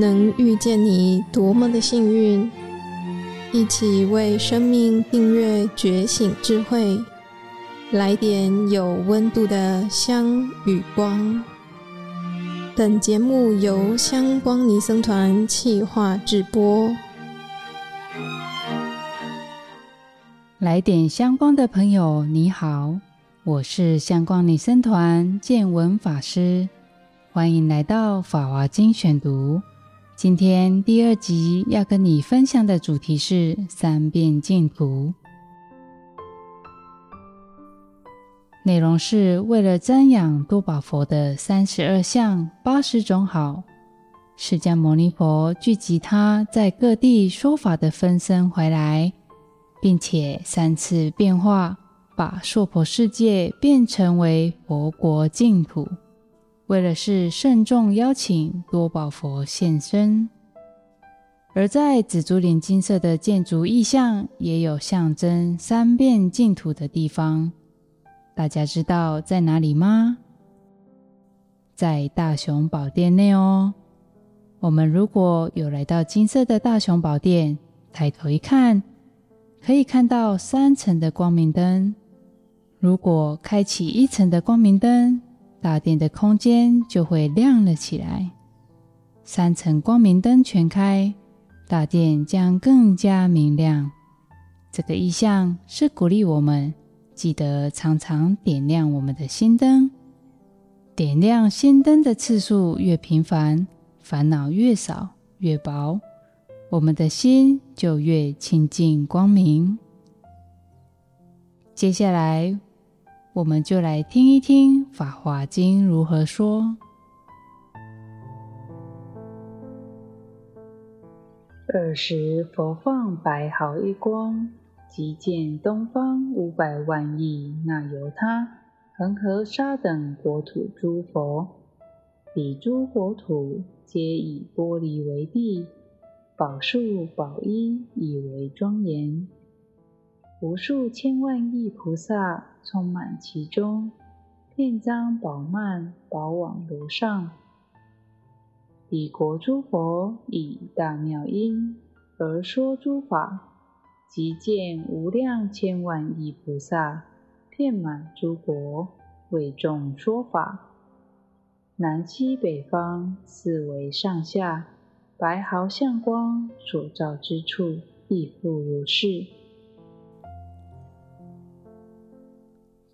能遇见你多么的幸运！一起为生命订阅觉醒智慧，来点有温度的香与光。本节目由香光尼僧团企划制播。来点香光的朋友，你好，我是香光尼僧团见闻法师，欢迎来到《法华经》选读。今天第二集要跟你分享的主题是三遍净土，内容是为了瞻仰多宝佛的三十二相八十种好，释迦牟尼佛聚集他在各地说法的分身回来，并且三次变化，把娑婆世界变成为佛国净土。为了是慎重邀请多宝佛现身，而在紫竹林金色的建筑意象，也有象征三变净土的地方。大家知道在哪里吗？在大雄宝殿内哦。我们如果有来到金色的大雄宝殿，抬头一看，可以看到三层的光明灯。如果开启一层的光明灯，大殿的空间就会亮了起来，三层光明灯全开，大殿将更加明亮。这个意象是鼓励我们记得常常点亮我们的心灯。点亮心灯的次数越频繁，烦恼越少越薄，我们的心就越清净光明。接下来。我们就来听一听《法华经》如何说。二时，佛放白毫一光，即见东方五百万亿那由他、恒河沙等国土诸佛，彼诸国土皆以玻璃为地，宝树宝衣以为庄严。无数千万亿菩萨充满其中，遍张宝曼宝网罗上。彼国诸佛以大妙音而说诸法，即见无量千万亿菩萨遍满诸国，为众说法。南西北方四维上下，白毫相光所照之处，亦复如是。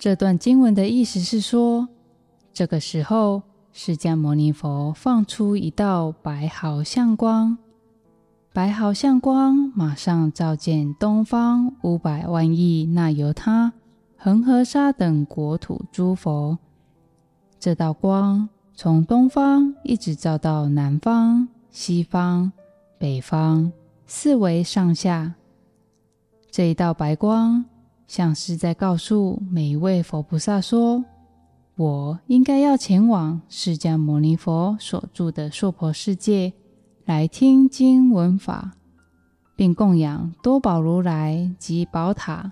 这段经文的意思是说，这个时候，释迦牟尼佛放出一道白毫相光，白毫相光马上照见东方五百万亿那由他、恒河沙等国土诸佛。这道光从东方一直照到南方、西方、北方四维上下，这一道白光。像是在告诉每一位佛菩萨说：“我应该要前往释迦牟尼佛所住的娑婆世界，来听经闻法，并供养多宝如来及宝塔。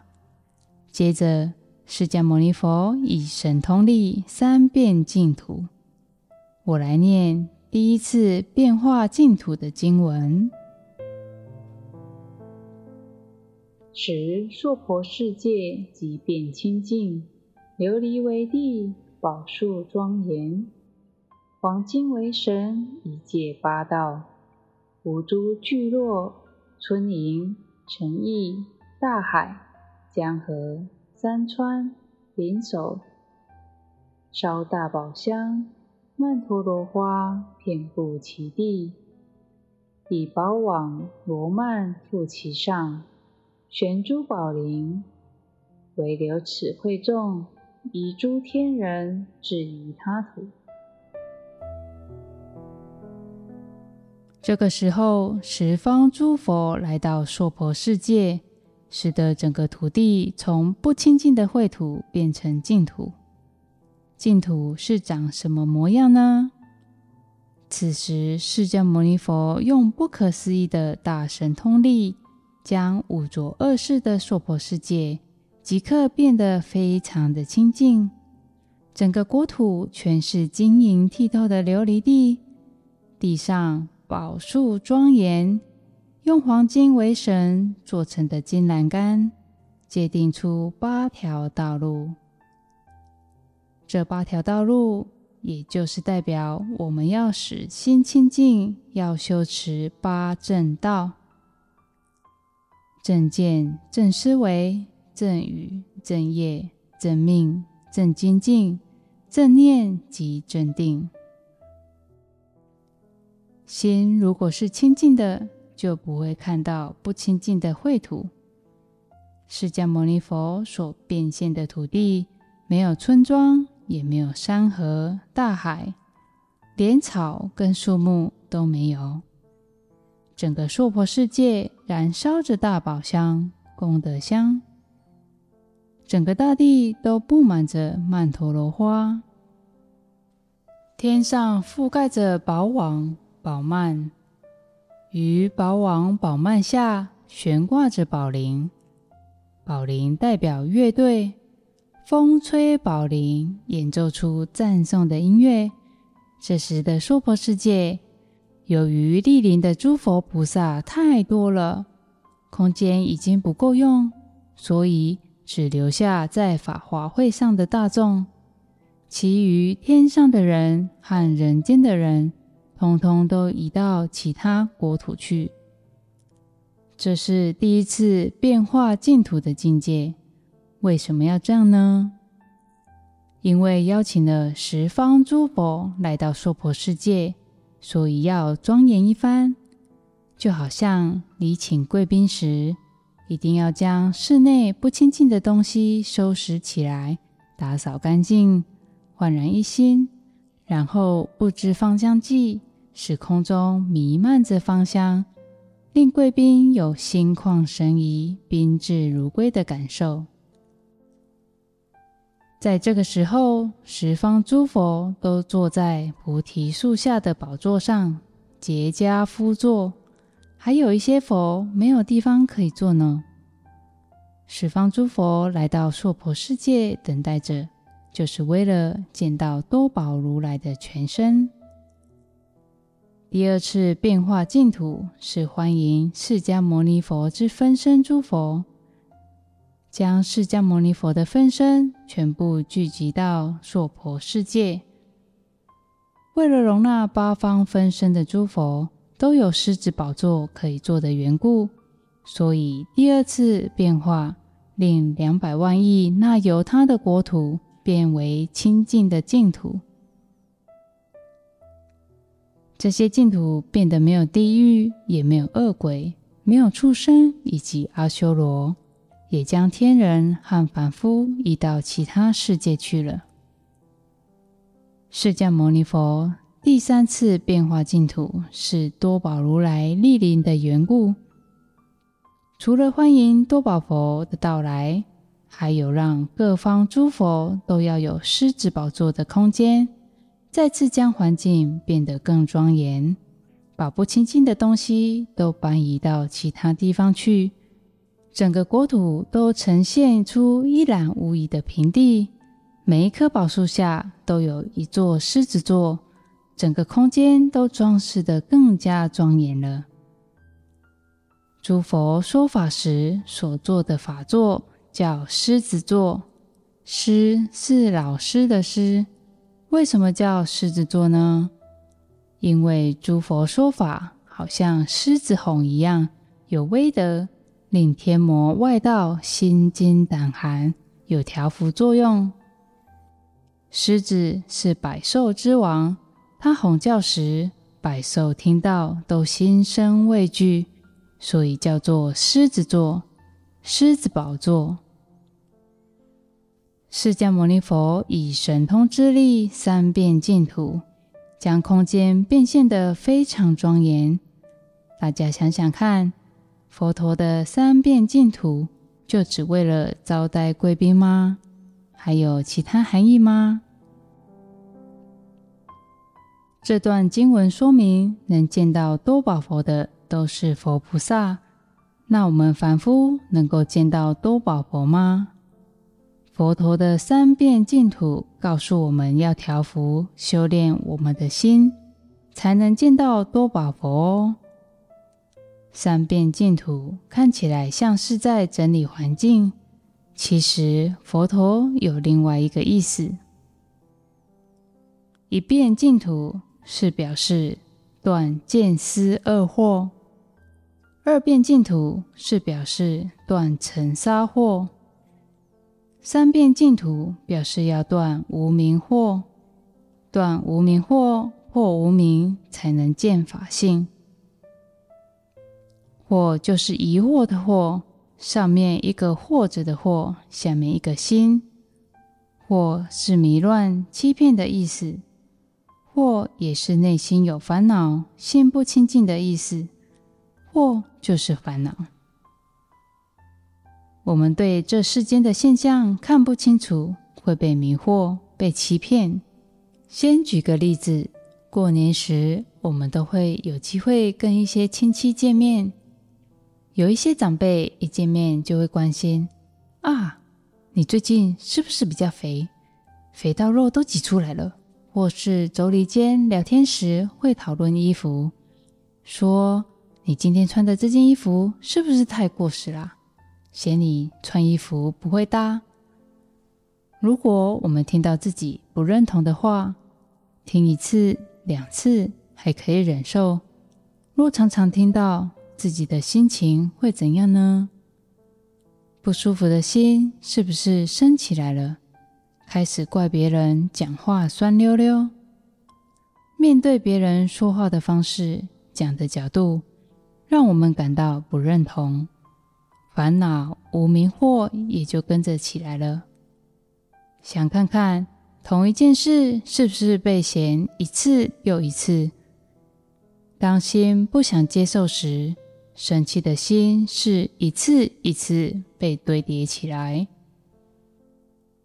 接着，释迦牟尼佛以神通力三变净土。我来念第一次变化净土的经文。”使娑婆世界即变清净，琉璃为地，宝树庄严，黄金为神，一界八道，五诸聚落、村营、城邑、大海、江河、山川、林首，烧大宝香，曼陀罗花遍布其地，以宝网罗曼覆其上。玄珠宝林，唯留此会众，以诸天人至于他土。这个时候，十方诸佛来到娑婆世界，使得整个土地从不清净的秽土变成净土。净土是长什么模样呢？此时，释迦牟尼佛用不可思议的大神通力。将五浊恶世的娑婆世界即刻变得非常的清净，整个国土全是晶莹剔透的琉璃地，地上宝树庄严，用黄金为绳做成的金栏杆，界定出八条道路。这八条道路，也就是代表我们要使心清净，要修持八正道：正见、正思维、正语、正业、正命、正精进、正念及正定。心如果是清净的，就不会看到不清净的秽土。释迦牟尼佛所变现的土地，没有村庄，也没有山河大海，连草跟树木都没有。整个娑婆世界燃烧着大宝香、功德香，整个大地都布满着曼陀罗花，天上覆盖着宝网。宝幔，于宝网宝幔下悬挂着宝铃，宝铃代表乐队，风吹宝铃，演奏出赞颂的音乐。这时的娑婆世界，由于莅临的诸佛菩萨太多了，空间已经不够用，所以只留下在法华会上的大众，其余天上的人和人间的人。通通都移到其他国土去，这是第一次变化净土的境界。为什么要这样呢？因为邀请了十方诸佛来到娑婆世界，所以要庄严一番。就好像你请贵宾时，一定要将室内不清净的东西收拾起来，打扫干净，焕然一新，然后布置芳香剂。使空中弥漫着芳香，令贵宾有心旷神怡、宾至如归的感受。在这个时候，十方诸佛都坐在菩提树下的宝座上，结跏趺坐；还有一些佛没有地方可以坐呢。十方诸佛来到娑婆世界，等待着，就是为了见到多宝如来的全身。第二次变化净土是欢迎释迦牟尼佛之分身诸佛，将释迦牟尼佛的分身全部聚集到娑婆世界。为了容纳八方分身的诸佛都有狮子宝座可以坐的缘故，所以第二次变化令两百万亿那由他的国土变为清净的净土。这些净土变得没有地狱，也没有恶鬼，没有畜生以及阿修罗，也将天人和凡夫移到其他世界去了。释迦牟尼佛第三次变化净土，是多宝如来莅临的缘故。除了欢迎多宝佛的到来，还有让各方诸佛都要有狮子宝座的空间。再次将环境变得更庄严，把不清净的东西都搬移到其他地方去，整个国土都呈现出一览无遗的平地。每一棵宝树下都有一座狮子座，整个空间都装饰得更加庄严了。诸佛说法时所做的法座叫狮子座，狮是老师的狮。为什么叫狮子座呢？因为诸佛说法好像狮子吼一样，有威德，令天魔外道心惊胆寒，有调伏作用。狮子是百兽之王，它吼叫时，百兽听到都心生畏惧，所以叫做狮子座、狮子宝座。释迦牟尼佛以神通之力三变净土，将空间变现得非常庄严。大家想想看，佛陀的三变净土就只为了招待贵宾吗？还有其他含义吗？这段经文说明，能见到多宝佛的都是佛菩萨。那我们凡夫能够见到多宝佛吗？佛陀的三遍净土告诉我们要调伏、修炼我们的心，才能见到多宝佛哦。三遍净土看起来像是在整理环境，其实佛陀有另外一个意思。一遍净土是表示断见思二惑，二遍净土是表示断尘沙惑，三遍净土表示要断无明惑，断无明惑。或无明才能见法性，或就是疑惑的惑，上面一个或者的惑，下面一个心，或是迷乱欺骗的意思，或也是内心有烦恼、心不清净的意思，或就是烦恼。我们对这世间的现象看不清楚，会被迷惑、被欺骗。先举个例子。过年时，我们都会有机会跟一些亲戚见面。有一些长辈一见面就会关心：“啊，你最近是不是比较肥？肥到肉都挤出来了。”或是妯娌间聊天时会讨论衣服，说：“你今天穿的这件衣服是不是太过时啦？嫌你穿衣服不会搭。”如果我们听到自己不认同的话，听一次。两次还可以忍受，若常常听到，自己的心情会怎样呢？不舒服的心是不是升起来了？开始怪别人讲话酸溜溜，面对别人说话的方式、讲的角度，让我们感到不认同，烦恼、无名惑也就跟着起来了。想看看。同一件事是不是被嫌一次又一次？当心不想接受时，生气的心是一次一次被堆叠起来。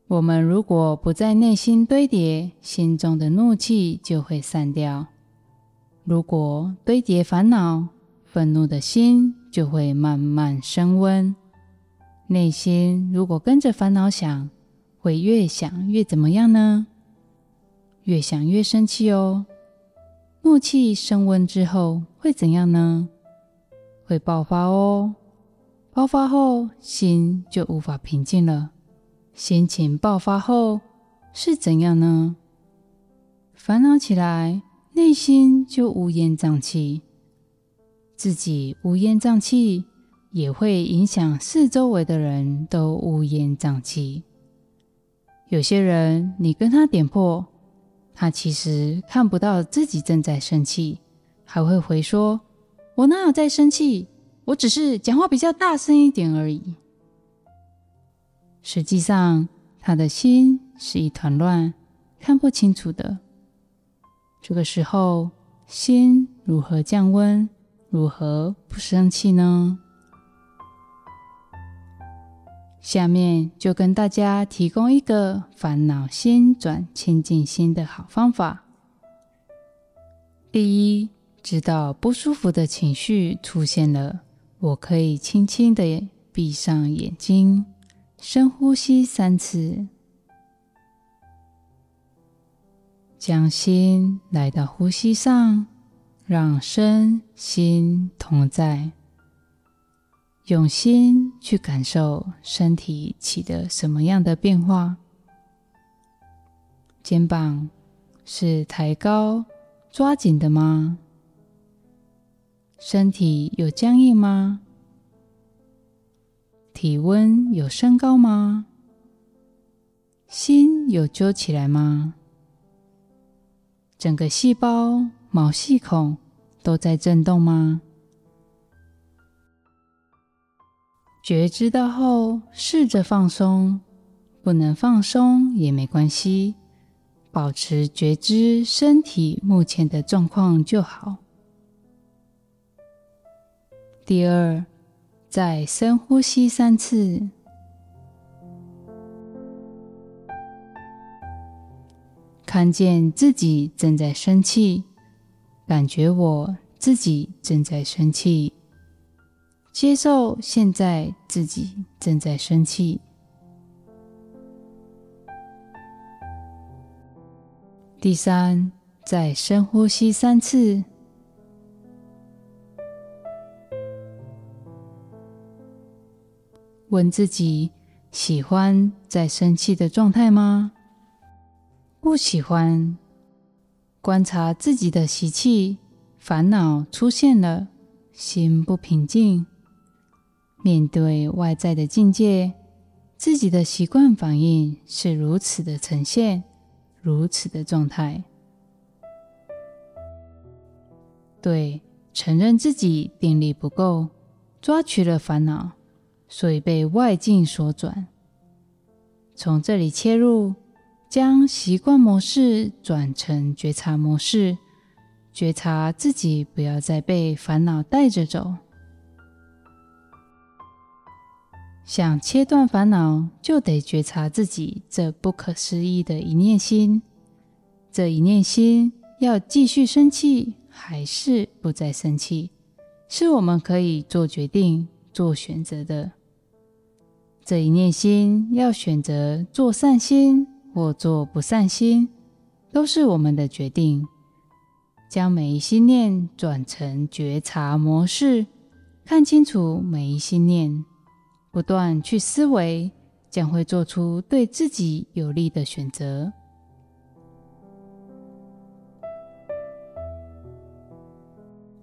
我们如果不在内心堆叠，心中的怒气就会散掉。如果堆叠烦恼、愤怒的心，就会慢慢升温。内心如果跟着烦恼想，会越想越怎么样呢？越想越生气哦。怒气升温之后会怎样呢？会爆发哦。爆发后心就无法平静了。心情爆发后是怎样呢？烦恼起来，内心就乌烟瘴气。自己乌烟瘴气，也会影响四周围的人都乌烟瘴气。有些人，你跟他点破，他其实看不到自己正在生气，还会回说：“我哪有在生气？我只是讲话比较大声一点而已。”实际上，他的心是一团乱，看不清楚的。这个时候，心如何降温？如何不生气呢？下面就跟大家提供一个烦恼心转清净心的好方法。第一，知道不舒服的情绪出现了，我可以轻轻的闭上眼睛，深呼吸三次，将心来到呼吸上，让身心同在。用心去感受身体起的什么样的变化？肩膀是抬高、抓紧的吗？身体有僵硬吗？体温有升高吗？心有揪起来吗？整个细胞、毛细孔都在震动吗？觉知到后，试着放松，不能放松也没关系，保持觉知身体目前的状况就好。第二，再深呼吸三次，看见自己正在生气，感觉我自己正在生气。接受现在自己正在生气。第三，再深呼吸三次。问自己：喜欢在生气的状态吗？不喜欢。观察自己的习气，烦恼出现了，心不平静。面对外在的境界，自己的习惯反应是如此的呈现，如此的状态。对，承认自己定力不够，抓取了烦恼。所以被外境所转，从这里切入，将习惯模式转成觉察模式，觉察自己不要再被烦恼带着走。想切断烦恼，就得觉察自己这不可思议的一念心。这一念心要继续生气，还是不再生气，是我们可以做决定、做选择的。这一念心要选择做善心或做不善心，都是我们的决定。将每一心念转成觉察模式，看清楚每一心念，不断去思维，将会做出对自己有利的选择。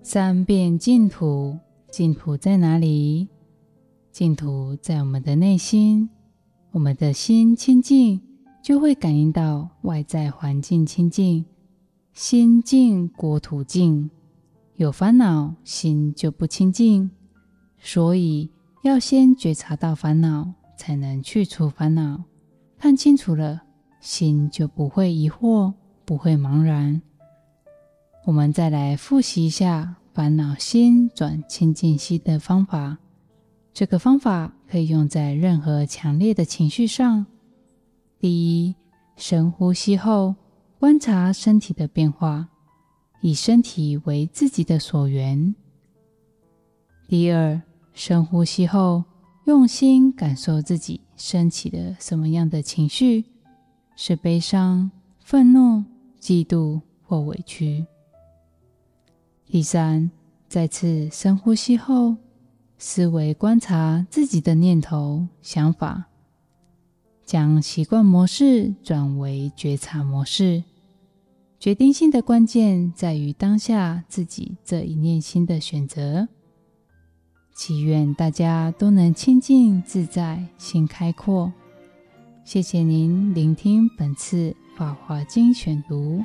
三遍净土，净土在哪里？净土在我们的内心，我们的心清净，就会感应到外在环境清净。心净国土净，有烦恼心就不清净。所以要先觉察到烦恼，才能去除烦恼。看清楚了，心就不会疑惑，不会茫然。我们再来复习一下烦恼心转清净心的方法。这个方法可以用在任何强烈的情绪上。第一，深呼吸后观察身体的变化，以身体为自己的所缘。第二，深呼吸后用心感受自己升起的什么样的情绪，是悲伤、愤怒、嫉妒或委屈。第三，再次深呼吸后。思维观察自己的念头、想法，将习惯模式转为觉察模式。决定性的关键在于当下自己这一念心的选择。祈愿大家都能清净自在，心开阔。谢谢您聆听本次《法华经》选读。